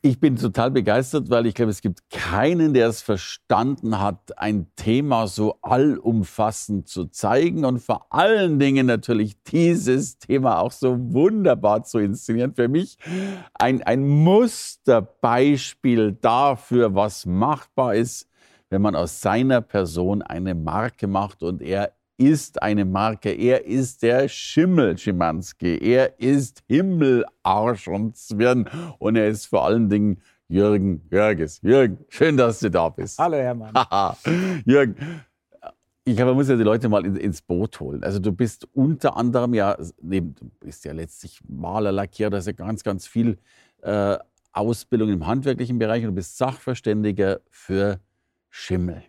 Ich bin total begeistert, weil ich glaube, es gibt keinen, der es verstanden hat, ein Thema so allumfassend zu zeigen und vor allen Dingen natürlich dieses Thema auch so wunderbar zu inszenieren. Für mich ein, ein Musterbeispiel dafür, was machbar ist, wenn man aus seiner Person eine Marke macht und er ist eine Marke. Er ist der Schimmel Schimanski. Er ist Himmel, Arsch und Zwirn. Und er ist vor allen Dingen Jürgen Jürges. Jürgen, schön, dass du da bist. Hallo, Hermann. Jürgen, ich glaube, man muss ja die Leute mal ins Boot holen. Also du bist unter anderem ja, neben, du bist ja letztlich Maler, Lackierer, da ist ja ganz, ganz viel äh, Ausbildung im handwerklichen Bereich und du bist Sachverständiger für Schimmel.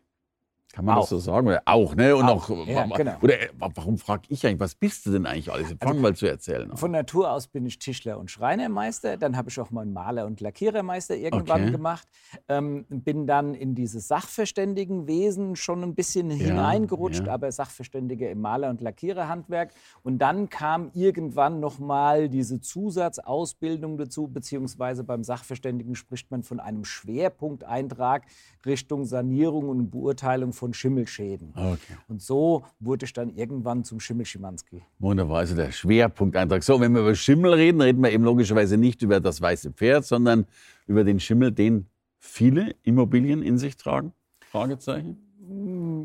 Kann man auch. das so sagen? Oder auch, ne? Und auch, noch, ja, genau. oder warum frage ich eigentlich, was bist du denn eigentlich alles? Fang also, mal zu erzählen. Von Natur aus bin ich Tischler und Schreinermeister. Dann habe ich auch mal einen Maler- und Lackierermeister irgendwann okay. gemacht. Ähm, bin dann in dieses Sachverständigenwesen schon ein bisschen ja, hineingerutscht, ja. aber Sachverständiger im Maler- und Lackiererhandwerk. Und dann kam irgendwann noch mal diese Zusatzausbildung dazu, beziehungsweise beim Sachverständigen spricht man von einem Schwerpunkteintrag Richtung Sanierung und Beurteilung von Schimmelschäden. Okay. Und so wurde ich dann irgendwann zum Schimmelschimanski. Wunderbar, also der Schwerpunkteintrag. So, wenn wir über Schimmel reden, reden wir eben logischerweise nicht über das weiße Pferd, sondern über den Schimmel, den viele Immobilien in sich tragen? Fragezeichen.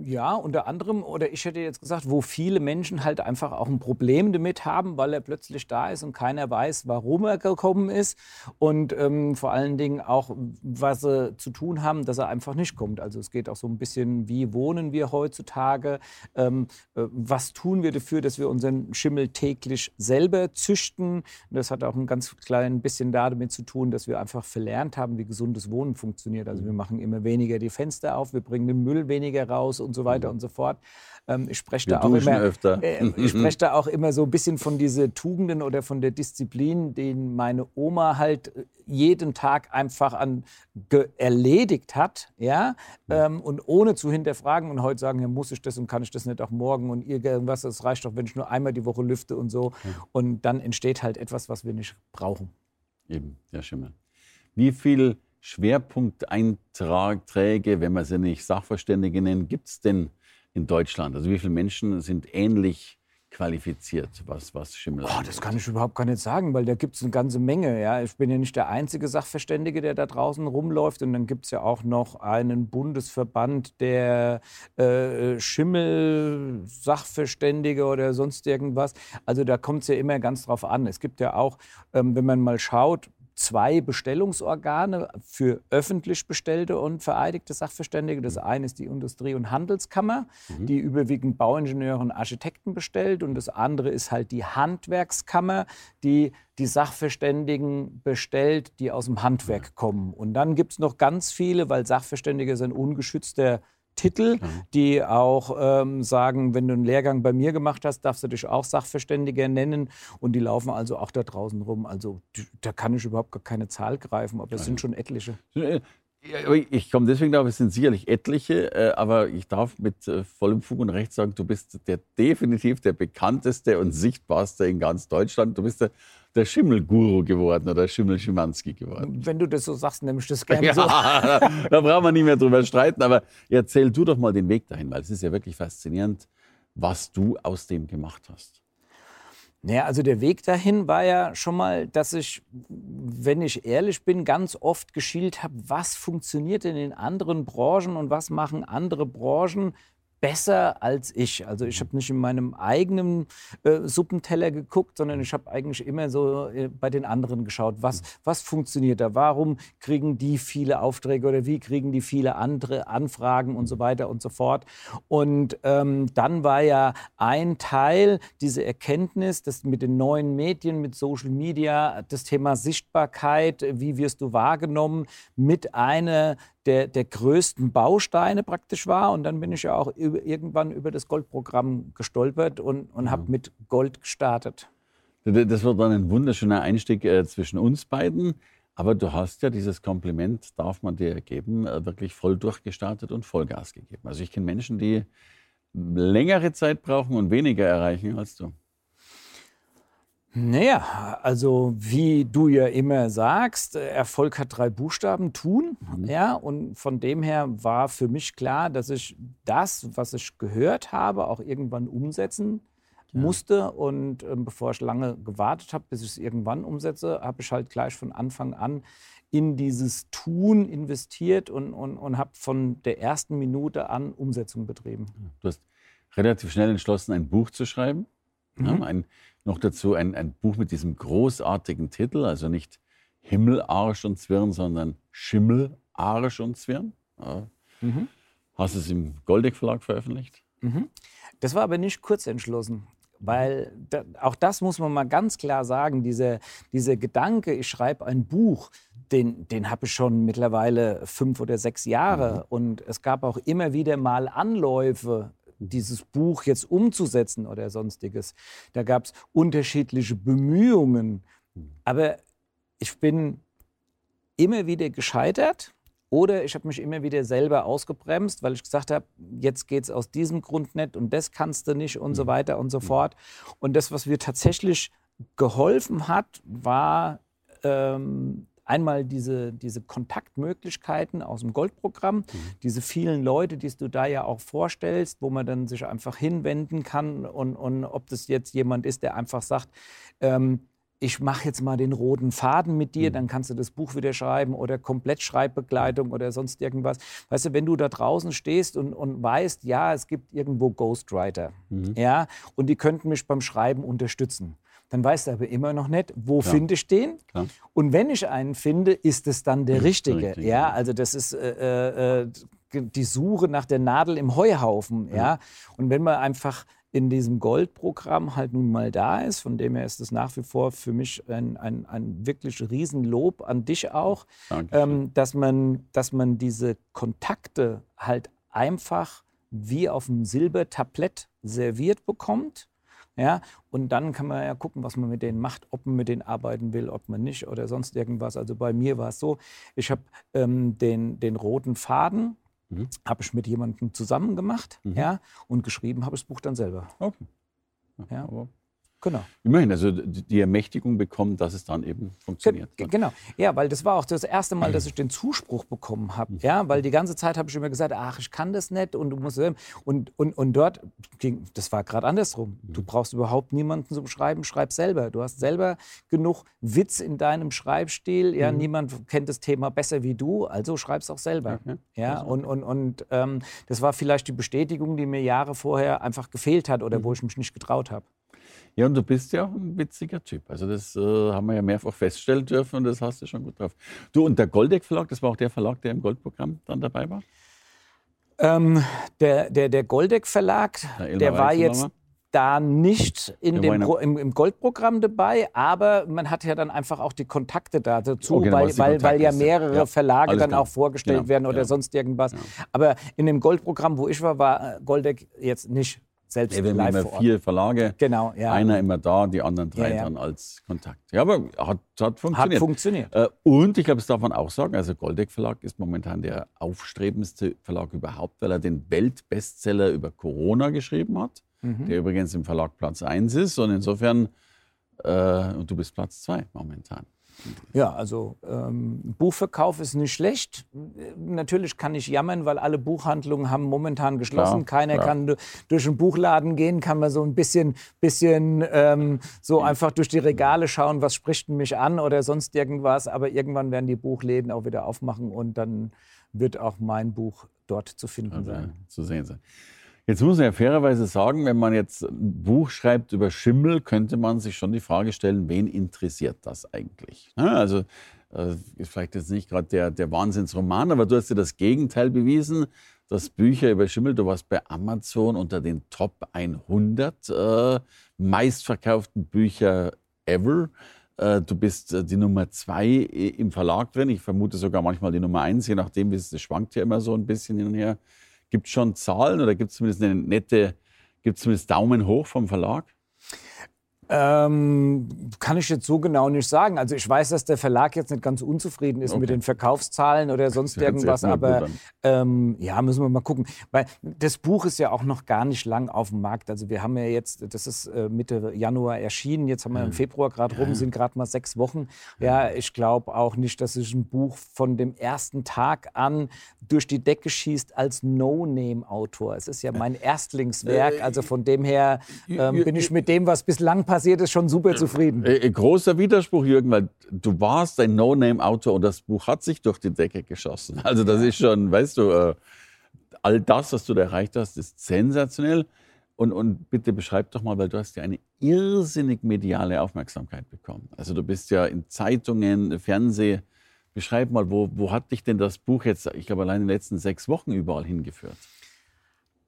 Ja, unter anderem, oder ich hätte jetzt gesagt, wo viele Menschen halt einfach auch ein Problem damit haben, weil er plötzlich da ist und keiner weiß, warum er gekommen ist und ähm, vor allen Dingen auch, was sie zu tun haben, dass er einfach nicht kommt. Also es geht auch so ein bisschen, wie wohnen wir heutzutage, ähm, äh, was tun wir dafür, dass wir unseren Schimmel täglich selber züchten. Und das hat auch ein ganz klein bisschen damit zu tun, dass wir einfach verlernt haben, wie gesundes Wohnen funktioniert. Also wir machen immer weniger die Fenster auf, wir bringen den Müll weniger raus und so weiter mhm. und so fort. Ähm, ich spreche da, auch immer, äh, ich spreche da auch immer so ein bisschen von diesen Tugenden oder von der Disziplin, den meine Oma halt äh, jeden Tag einfach an erledigt hat, ja, ähm, und ohne zu hinterfragen und heute sagen, ja, muss ich das und kann ich das nicht auch morgen und irgendwas, das reicht doch, wenn ich nur einmal die Woche lüfte und so. Und dann entsteht halt etwas, was wir nicht brauchen. Eben, ja, Schimmel. Wie viel Schwerpunkteinträge, wenn man sie nicht Sachverständige nennt, gibt es denn in Deutschland? Also wie viele Menschen sind ähnlich qualifiziert, was, was Schimmel oh, Das kann ich überhaupt gar nicht sagen, weil da gibt es eine ganze Menge. Ja. Ich bin ja nicht der einzige Sachverständige, der da draußen rumläuft. Und dann gibt es ja auch noch einen Bundesverband der äh, Schimmel-Sachverständige oder sonst irgendwas. Also da kommt es ja immer ganz drauf an. Es gibt ja auch, ähm, wenn man mal schaut, zwei Bestellungsorgane für öffentlich bestellte und vereidigte Sachverständige. Das eine ist die Industrie- und Handelskammer, mhm. die überwiegend Bauingenieure und Architekten bestellt. Und das andere ist halt die Handwerkskammer, die die Sachverständigen bestellt, die aus dem Handwerk kommen. Und dann gibt es noch ganz viele, weil Sachverständige sind ungeschützter Titel, die auch ähm, sagen, wenn du einen Lehrgang bei mir gemacht hast, darfst du dich auch Sachverständiger nennen. Und die laufen also auch da draußen rum. Also da kann ich überhaupt gar keine Zahl greifen, aber es sind schon etliche. Ich komme deswegen darauf, es sind sicherlich etliche, äh, aber ich darf mit äh, vollem Fug und Recht sagen, du bist der definitiv der bekannteste und sichtbarste in ganz Deutschland. Du bist der der Schimmelguru geworden oder Schimmel-Schimanski geworden. Wenn du das so sagst, nehme ich das gerne ja, so. Da, da brauchen wir nicht mehr drüber streiten, aber erzähl du doch mal den Weg dahin, weil es ist ja wirklich faszinierend, was du aus dem gemacht hast. Naja, also der Weg dahin war ja schon mal, dass ich, wenn ich ehrlich bin, ganz oft geschielt habe, was funktioniert in anderen Branchen und was machen andere Branchen besser als ich. Also ich habe nicht in meinem eigenen äh, Suppenteller geguckt, sondern ich habe eigentlich immer so äh, bei den anderen geschaut, was, was funktioniert da, warum kriegen die viele Aufträge oder wie kriegen die viele andere Anfragen und so weiter und so fort. Und ähm, dann war ja ein Teil diese Erkenntnis, dass mit den neuen Medien, mit Social Media, das Thema Sichtbarkeit, wie wirst du wahrgenommen, mit einer der, der größten Bausteine praktisch war. Und dann bin ich ja auch über, irgendwann über das Goldprogramm gestolpert und, und habe mit Gold gestartet. Das wird dann ein wunderschöner Einstieg äh, zwischen uns beiden. Aber du hast ja dieses Kompliment, darf man dir geben, äh, wirklich voll durchgestartet und Vollgas gegeben. Also ich kenne Menschen, die längere Zeit brauchen und weniger erreichen als du. Naja, also wie du ja immer sagst, Erfolg hat drei Buchstaben, tun. Mhm. Ja, und von dem her war für mich klar, dass ich das, was ich gehört habe, auch irgendwann umsetzen ja. musste. Und äh, bevor ich lange gewartet habe, bis ich es irgendwann umsetze, habe ich halt gleich von Anfang an in dieses Tun investiert und, und, und habe von der ersten Minute an Umsetzung betrieben. Du hast relativ schnell entschlossen, ein Buch zu schreiben. Mhm. Ja, ein noch dazu ein, ein Buch mit diesem großartigen Titel, also nicht Himmel, Arsch und Zwirn, sondern Schimmel, Arsch und Zwirn. Ja. Mhm. Hast du es im Goldeck Verlag veröffentlicht? Mhm. Das war aber nicht kurz entschlossen. Weil da, auch das muss man mal ganz klar sagen, dieser, dieser Gedanke, ich schreibe ein Buch, den, den habe ich schon mittlerweile fünf oder sechs Jahre. Mhm. Und es gab auch immer wieder mal Anläufe, dieses Buch jetzt umzusetzen oder sonstiges. Da gab es unterschiedliche Bemühungen. Aber ich bin immer wieder gescheitert oder ich habe mich immer wieder selber ausgebremst, weil ich gesagt habe, jetzt geht es aus diesem Grund nicht und das kannst du nicht und so mhm. weiter und so fort. Und das, was mir tatsächlich geholfen hat, war ähm, einmal diese, diese Kontaktmöglichkeiten aus dem Goldprogramm, mhm. diese vielen Leute, die du da ja auch vorstellst, wo man dann sich einfach hinwenden kann und, und ob das jetzt jemand ist, der einfach sagt, ähm, ich mache jetzt mal den roten Faden mit dir, mhm. dann kannst du das Buch wieder schreiben oder komplett Schreibbegleitung oder sonst irgendwas. Weißt du, wenn du da draußen stehst und, und weißt, ja, es gibt irgendwo Ghostwriter, mhm. ja, und die könnten mich beim Schreiben unterstützen dann weißt du aber immer noch nicht, wo Klar. finde ich den. Klar. Und wenn ich einen finde, ist es dann der richtige. Richtig, ja, also das ist äh, äh, die Suche nach der Nadel im Heuhaufen. Ja. ja. Und wenn man einfach in diesem Goldprogramm halt nun mal da ist. Von dem her ist es nach wie vor für mich ein, ein, ein wirklich Riesenlob an dich auch, ähm, dass, man, dass man diese Kontakte halt einfach wie auf einem Silbertablett serviert bekommt. Ja, und dann kann man ja gucken, was man mit denen macht, ob man mit denen arbeiten will, ob man nicht oder sonst irgendwas. Also bei mir war es so, ich habe ähm, den, den roten Faden, mhm. habe ich mit jemandem zusammen gemacht mhm. ja, und geschrieben habe ich das Buch dann selber. Okay. Ja, ja. Genau. Immerhin, also die Ermächtigung bekommen, dass es dann eben funktioniert. Ge genau, ja, weil das war auch das erste Mal, dass ich den Zuspruch bekommen habe. Ja, weil die ganze Zeit habe ich immer gesagt, ach, ich kann das nicht und du musst und und und dort ging, das war gerade andersrum. Du mhm. brauchst überhaupt niemanden zum Schreiben, schreib selber. Du hast selber genug Witz in deinem Schreibstil. Ja, mhm. niemand kennt das Thema besser wie du, also schreib's auch selber. Okay. Ja, und und und ähm, das war vielleicht die Bestätigung, die mir Jahre vorher einfach gefehlt hat oder mhm. wo ich mich nicht getraut habe. Ja, und du bist ja auch ein witziger Typ. Also das äh, haben wir ja mehrfach feststellen dürfen und das hast du schon gut drauf. Du, und der Goldeck Verlag, das war auch der Verlag, der im Goldprogramm dann dabei war? Ähm, der, der, der Goldeck Verlag, der, der war jetzt da nicht in dem Pro, im, im, Goldprogramm dabei, aber man hat ja dann einfach auch die Kontakte dazu, oh, genau, weil, weil, weil, ja mehrere ja, Verlage dann klar. auch vorgestellt genau, werden oder ja. sonst irgendwas. Ja. Aber in dem Goldprogramm, wo ich war, war Goldeck jetzt nicht selbst ja, wir live haben immer vier Verlage, genau, ja. einer immer da, die anderen drei ja, ja. dann als Kontakt. Ja, aber hat, hat funktioniert. Hat funktioniert. Äh, und ich glaube, das darf man auch sagen, also Goldeck Verlag ist momentan der aufstrebendste Verlag überhaupt, weil er den Weltbestseller über Corona geschrieben hat, mhm. der übrigens im Verlag Platz 1 ist und insofern, äh, und du bist Platz 2 momentan. Ja, also ähm, Buchverkauf ist nicht schlecht. Natürlich kann ich jammern, weil alle Buchhandlungen haben momentan geschlossen. Klar, Keiner klar. kann durch einen Buchladen gehen, kann man so ein bisschen, bisschen ähm, so einfach durch die Regale schauen, was spricht mich an oder sonst irgendwas. Aber irgendwann werden die Buchläden auch wieder aufmachen und dann wird auch mein Buch dort zu finden also, sein. Zu sehen sein. Jetzt muss man ja fairerweise sagen, wenn man jetzt ein Buch schreibt über Schimmel, könnte man sich schon die Frage stellen, wen interessiert das eigentlich? Ne? Also äh, ist vielleicht jetzt nicht gerade der, der Wahnsinnsroman, aber du hast dir das Gegenteil bewiesen, dass Bücher über Schimmel, du warst bei Amazon unter den Top 100 äh, meistverkauften Bücher ever. Äh, du bist äh, die Nummer zwei im Verlag drin. Ich vermute sogar manchmal die Nummer eins, je nachdem, wie es schwankt ja immer so ein bisschen hin und her. Gibt es schon Zahlen oder gibt es zumindest eine nette, gibt es zumindest Daumen hoch vom Verlag? Ähm, kann ich jetzt so genau nicht sagen. Also ich weiß, dass der Verlag jetzt nicht ganz unzufrieden ist okay. mit den Verkaufszahlen oder sonst irgendwas, aber ähm, ja, müssen wir mal gucken. Weil das Buch ist ja auch noch gar nicht lang auf dem Markt. Also wir haben ja jetzt, das ist äh, Mitte Januar erschienen, jetzt haben wir im Februar gerade rum, sind gerade mal sechs Wochen. Ja, ich glaube auch nicht, dass sich ein Buch von dem ersten Tag an durch die Decke schießt als No-Name-Autor. Es ist ja mein Erstlingswerk, also von dem her ähm, bin ich mit dem, was bislang passiert ist, schon super zufrieden. Äh, äh, großer Widerspruch, Jürgen, weil du warst ein No-Name-Autor und das Buch hat sich durch die Decke geschossen. Also das ist schon, weißt du, äh, all das, was du da erreicht hast, ist sensationell. Und, und bitte beschreib doch mal, weil du hast ja eine irrsinnig mediale Aufmerksamkeit bekommen. Also du bist ja in Zeitungen, Fernsehen, Beschreib mal, wo, wo hat dich denn das Buch jetzt, ich glaube, allein in den letzten sechs Wochen überall hingeführt?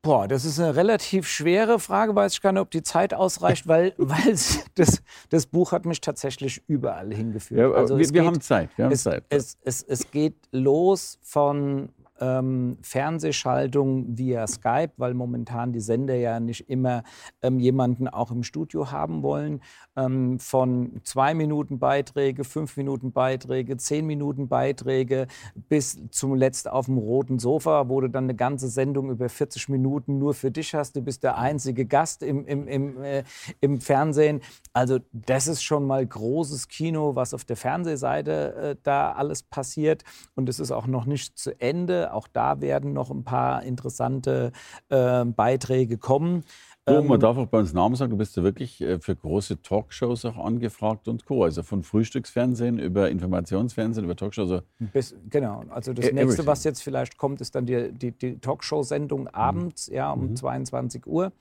Boah, das ist eine relativ schwere Frage, weiß ich gar nicht, ob die Zeit ausreicht, weil, weil das, das Buch hat mich tatsächlich überall hingeführt. Ja, also wir, wir geht, haben Zeit. Wir haben es, Zeit. Es, es, es geht los von ähm, Fernsehschaltung via Skype, weil momentan die Sender ja nicht immer ähm, jemanden auch im Studio haben wollen, ähm, von zwei Minuten Beiträge, fünf Minuten Beiträge, zehn Minuten Beiträge bis zuletzt auf dem roten Sofa, wo du dann eine ganze Sendung über 40 Minuten nur für dich hast. Du bist der einzige Gast im, im, im, äh, im Fernsehen. Also das ist schon mal großes Kino, was auf der Fernsehseite äh, da alles passiert. Und es ist auch noch nicht zu Ende. Auch da werden noch ein paar interessante äh, Beiträge kommen. Oh, man darf auch bei uns Namen sagen, du bist ja wirklich äh, für große Talkshows auch angefragt und Co. Also von Frühstücksfernsehen über Informationsfernsehen, über Talkshows. Also Bis, genau, also das everything. nächste, was jetzt vielleicht kommt, ist dann die, die, die Talkshow-Sendung abends, mhm. ja, um mhm. 22 Uhr.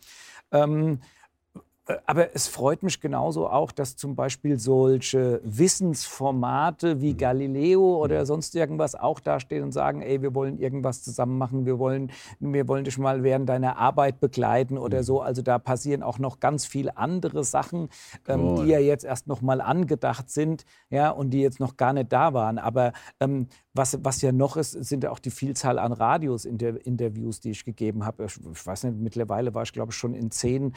Ähm, äh, aber es freut mich genauso auch, dass zum Beispiel solche Wissensformate wie mhm. Galileo oder mhm. sonst irgendwas auch dastehen und sagen, ey, wir wollen irgendwas zusammen machen, wir wollen, wir wollen dich mal während deiner Arbeit begleiten oder so. Mhm. Also da passieren auch noch ganz viele andere Sachen, ähm, die ja jetzt erst noch mal angedacht sind, ja, und die jetzt noch gar nicht da waren. Aber ähm, was, was ja noch ist, sind ja auch die Vielzahl an Radios in der Interviews, die ich gegeben habe. Ich, ich weiß nicht, mittlerweile war ich, glaube ich, schon in zehn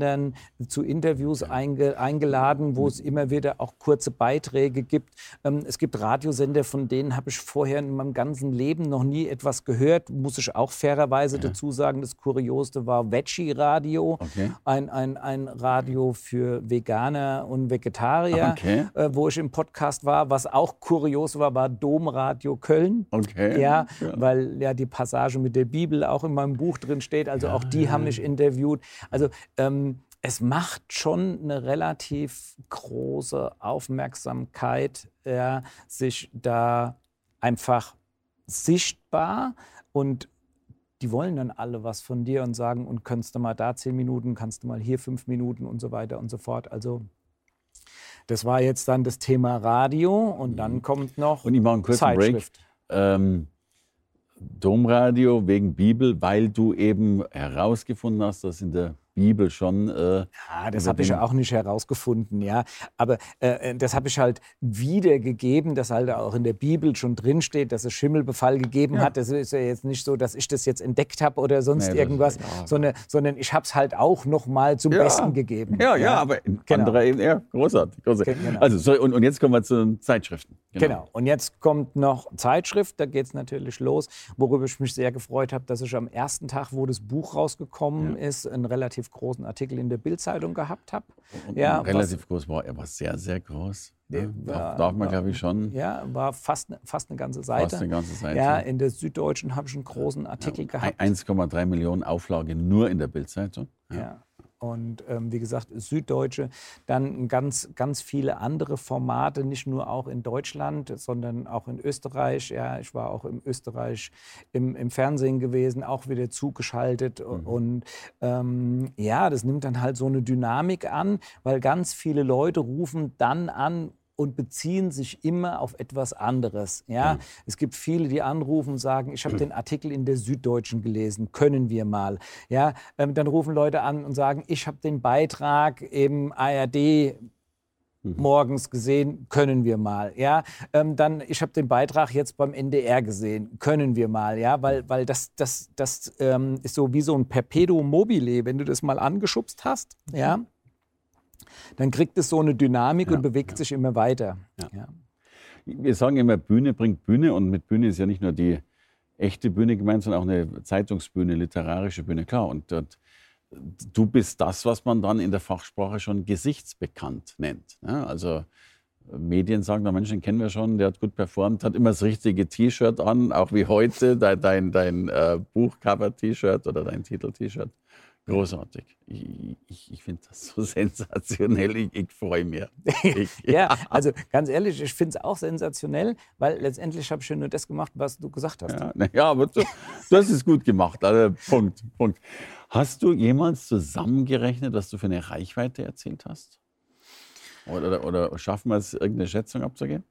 Radiosendern zu Interviews einge, eingeladen, wo es immer wieder auch kurze Beiträge gibt. Ähm, es gibt Radiosender, von denen habe ich vorher in meinem ganzen Leben noch nie etwas gehört. Muss ich auch fairerweise ja. dazu sagen, das Kurioseste war Veggie Radio, okay. ein, ein, ein Radio für Veganer und Vegetarier, okay. äh, wo ich im Podcast war. Was auch kurios war, war Domradio Köln. Okay. Ja, ja, weil ja die Passage mit der Bibel auch in meinem Buch drin steht. Also ja, auch die haben mich interviewt. Also ähm, es macht schon eine relativ große Aufmerksamkeit, ja, sich da einfach sichtbar und die wollen dann alle was von dir und sagen, und kannst du mal da zehn Minuten, kannst du mal hier fünf Minuten und so weiter und so fort. Also das war jetzt dann das Thema Radio und dann mhm. kommt noch und ich mache einen kurzen Zeitschrift. Break. Ähm, Domradio wegen Bibel, weil du eben herausgefunden hast, dass in der Bibel schon. Äh, ja, das habe ich auch nicht herausgefunden, ja. Aber äh, äh das habe ich halt wiedergegeben, dass halt auch in der Bibel schon drinsteht, dass es Schimmelbefall gegeben ja. hat. Das ist ja jetzt nicht so, dass ich das jetzt entdeckt habe oder sonst nee, irgendwas, sondern, sondern ich habe es halt auch noch mal zum ja. Besten gegeben. Ja, ja, ja aber in genau. anderer Ebene, ja, großartig. großartig. Genau. Also, so, und, und jetzt kommen wir zu den Zeitschriften. Genau. genau. Und jetzt kommt noch Zeitschrift, da geht es natürlich los, worüber ich mich sehr gefreut habe, dass ich am ersten Tag, wo das Buch rausgekommen ist, ein relativ großen Artikel in der Bildzeitung gehabt habe. Ja, relativ was, groß war, er war sehr, sehr sehr Ja, war, darf man, glaube ich, schon. Ja, war fast, fast eine ganze Seite. Fast eine ganze Seite. Ja, in der Süddeutschen habe ich einen großen Artikel ja, gehabt. 1,3 Millionen Auflage nur in der Bildzeitung. Ja. ja und ähm, wie gesagt, Süddeutsche, dann ganz, ganz viele andere Formate, nicht nur auch in Deutschland, sondern auch in Österreich. Ja, ich war auch in Österreich im, im Fernsehen gewesen, auch wieder zugeschaltet. Mhm. Und ähm, ja, das nimmt dann halt so eine Dynamik an, weil ganz viele Leute rufen dann an, und beziehen sich immer auf etwas anderes. Ja? Mhm. Es gibt viele, die anrufen und sagen, ich habe den Artikel in der Süddeutschen gelesen, können wir mal. Ja? Ähm, dann rufen Leute an und sagen, ich habe den Beitrag im ARD mhm. morgens gesehen, können wir mal. Ja, ähm, dann ich habe den Beitrag jetzt beim NDR gesehen, können wir mal. Ja, weil, weil das, das, das ähm, ist so wie so ein Perpetuum mobile, wenn du das mal angeschubst hast. Ja, dann kriegt es so eine Dynamik ja, und bewegt ja. sich immer weiter. Ja. Wir sagen immer, Bühne bringt Bühne und mit Bühne ist ja nicht nur die echte Bühne gemeint, sondern auch eine Zeitungsbühne, literarische Bühne, klar. Und, und du bist das, was man dann in der Fachsprache schon gesichtsbekannt nennt. Ne? Also Medien sagen, der Mensch, den kennen wir schon, der hat gut performt, hat immer das richtige T-Shirt an, auch wie heute, dein, dein, dein äh, Buchcover-T-Shirt oder dein Titel-T-Shirt. Großartig. Ich, ich, ich finde das so sensationell. Ich, ich freue mich. Ich, ja, also ganz ehrlich, ich finde es auch sensationell, weil letztendlich habe ich ja nur das gemacht, was du gesagt hast. Ja, ja aber du, das ist gut gemacht. Also, Punkt, Punkt. Hast du jemals zusammengerechnet, was du für eine Reichweite erzählt hast? Oder, oder schaffen wir es, irgendeine Schätzung abzugeben?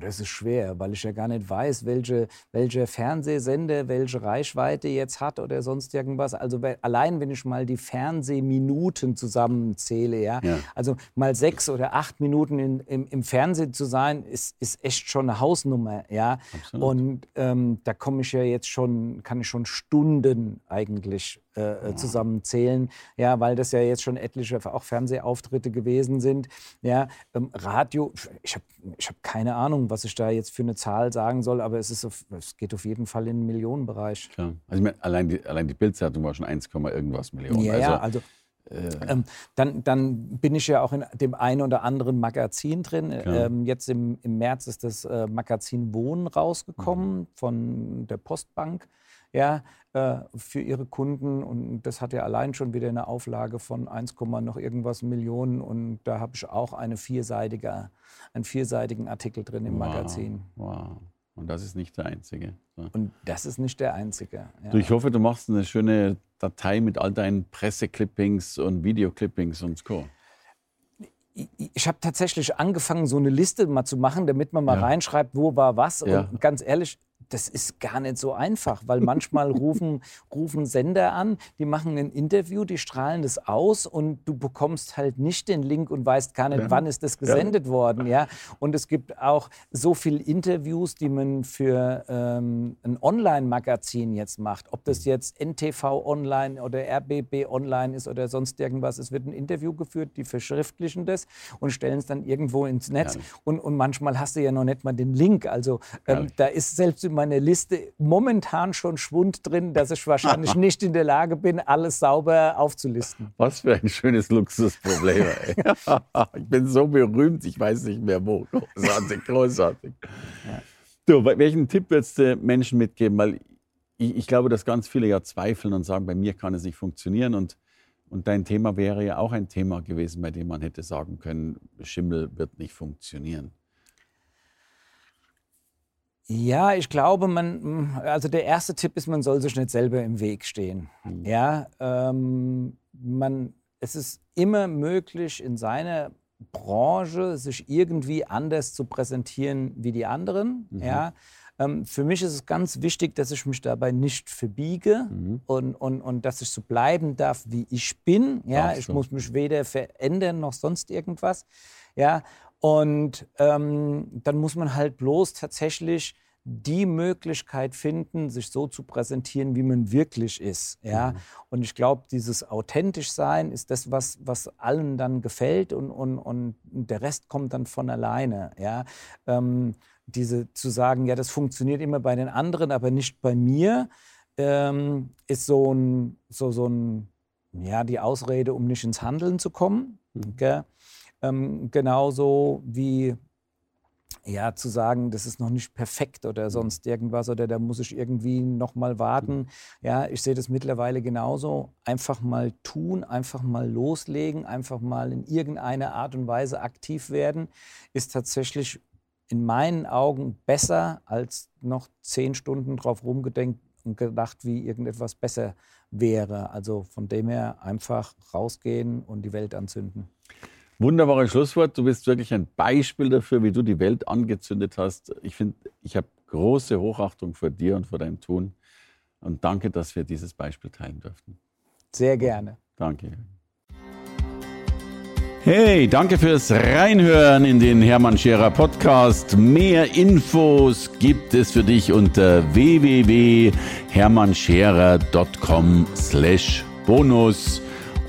Das ist schwer, weil ich ja gar nicht weiß, welche, welche Fernsehsender welche Reichweite jetzt hat oder sonst irgendwas. Also allein, wenn ich mal die Fernsehminuten zusammenzähle, ja, ja. also mal sechs oder acht Minuten in, im, im Fernsehen zu sein, ist, ist echt schon eine Hausnummer, ja. Absolut. Und ähm, da komme ich ja jetzt schon, kann ich schon Stunden eigentlich äh, zusammenzählen, ja, weil das ja jetzt schon etliche auch Fernsehauftritte gewesen sind. Ja, ähm, Radio, ich habe ich hab keine Ahnung, was ich da jetzt für eine Zahl sagen soll, aber es, ist auf, es geht auf jeden Fall in den Millionenbereich. Klar. Also ich mein, allein die, allein die Bildzeitung war schon 1, irgendwas Millionen. Ja, also, ja, also äh, ähm, dann, dann, bin ich ja auch in dem einen oder anderen Magazin drin. Ähm, jetzt im, im, März ist das äh, Magazin Wohnen rausgekommen mhm. von der Postbank ja, äh, für ihre Kunden. Und das hat ja allein schon wieder eine Auflage von 1, noch irgendwas Millionen. Und da habe ich auch eine vierseitige, einen vierseitigen Artikel drin im wow, Magazin. Wow. Und das ist nicht der einzige. Und das ist nicht der einzige. Ja. Du, ich hoffe, du machst eine schöne Datei mit all deinen Presseclippings und Videoclippings und Co ich habe tatsächlich angefangen, so eine Liste mal zu machen, damit man mal ja. reinschreibt, wo war was. Ja. Und ganz ehrlich, das ist gar nicht so einfach, weil manchmal rufen, rufen Sender an, die machen ein Interview, die strahlen das aus und du bekommst halt nicht den Link und weißt gar nicht, ja. wann ist das gesendet ja. worden. Ja? Und es gibt auch so viele Interviews, die man für ähm, ein Online-Magazin jetzt macht. Ob das jetzt NTV Online oder RBB Online ist oder sonst irgendwas. Es wird ein Interview geführt, die verschriftlichen das und stellen es dann irgendwo ins Netz. Und, und manchmal hast du ja noch nicht mal den Link. Also ähm, da ist selbst immer meiner Liste momentan schon Schwund drin, dass ich wahrscheinlich nicht in der Lage bin, alles sauber aufzulisten. Was für ein schönes Luxusproblem. ich bin so berühmt, ich weiß nicht mehr wo. Großartig, großartig. Ja. Du, welchen Tipp würdest du Menschen mitgeben? Weil ich, ich, glaube, dass ganz viele ja zweifeln und sagen, bei mir kann es nicht funktionieren. Und, und dein Thema wäre ja auch ein Thema gewesen, bei dem man hätte sagen können, Schimmel wird nicht funktionieren. Ja, ich glaube, man, also der erste Tipp ist, man soll sich nicht selber im Weg stehen. Mhm. Ja, ähm, man, es ist immer möglich, in seiner Branche sich irgendwie anders zu präsentieren wie die anderen. Mhm. Ja, ähm, für mich ist es ganz wichtig, dass ich mich dabei nicht verbiege mhm. und, und, und dass ich so bleiben darf, wie ich bin. Ja, ich muss mich weder verändern noch sonst irgendwas. Ja, und ähm, dann muss man halt bloß tatsächlich die Möglichkeit finden, sich so zu präsentieren, wie man wirklich ist. Ja? Mhm. Und ich glaube, dieses authentisch sein ist das, was, was allen dann gefällt und, und, und der Rest kommt dann von alleine. Ja? Ähm, diese zu sagen, ja, das funktioniert immer bei den anderen, aber nicht bei mir, ähm, ist so ein, so, so ein, ja, die Ausrede, um nicht ins Handeln zu kommen. Mhm. Ähm, genauso wie ja, zu sagen, das ist noch nicht perfekt oder mhm. sonst irgendwas oder da muss ich irgendwie noch mal warten. Mhm. Ja, ich sehe das mittlerweile genauso. Einfach mal tun, einfach mal loslegen, einfach mal in irgendeiner Art und Weise aktiv werden, ist tatsächlich in meinen Augen besser als noch zehn Stunden drauf rumgedenkt und gedacht, wie irgendetwas besser wäre. Also von dem her einfach rausgehen und die Welt anzünden. Wunderbares Schlusswort. Du bist wirklich ein Beispiel dafür, wie du die Welt angezündet hast. Ich finde, ich habe große Hochachtung vor dir und vor deinem Tun. Und danke, dass wir dieses Beispiel teilen durften. Sehr gerne. Danke. Hey, danke fürs Reinhören in den Hermann Scherer Podcast. Mehr Infos gibt es für dich unter www.hermannscherer.com slash bonus.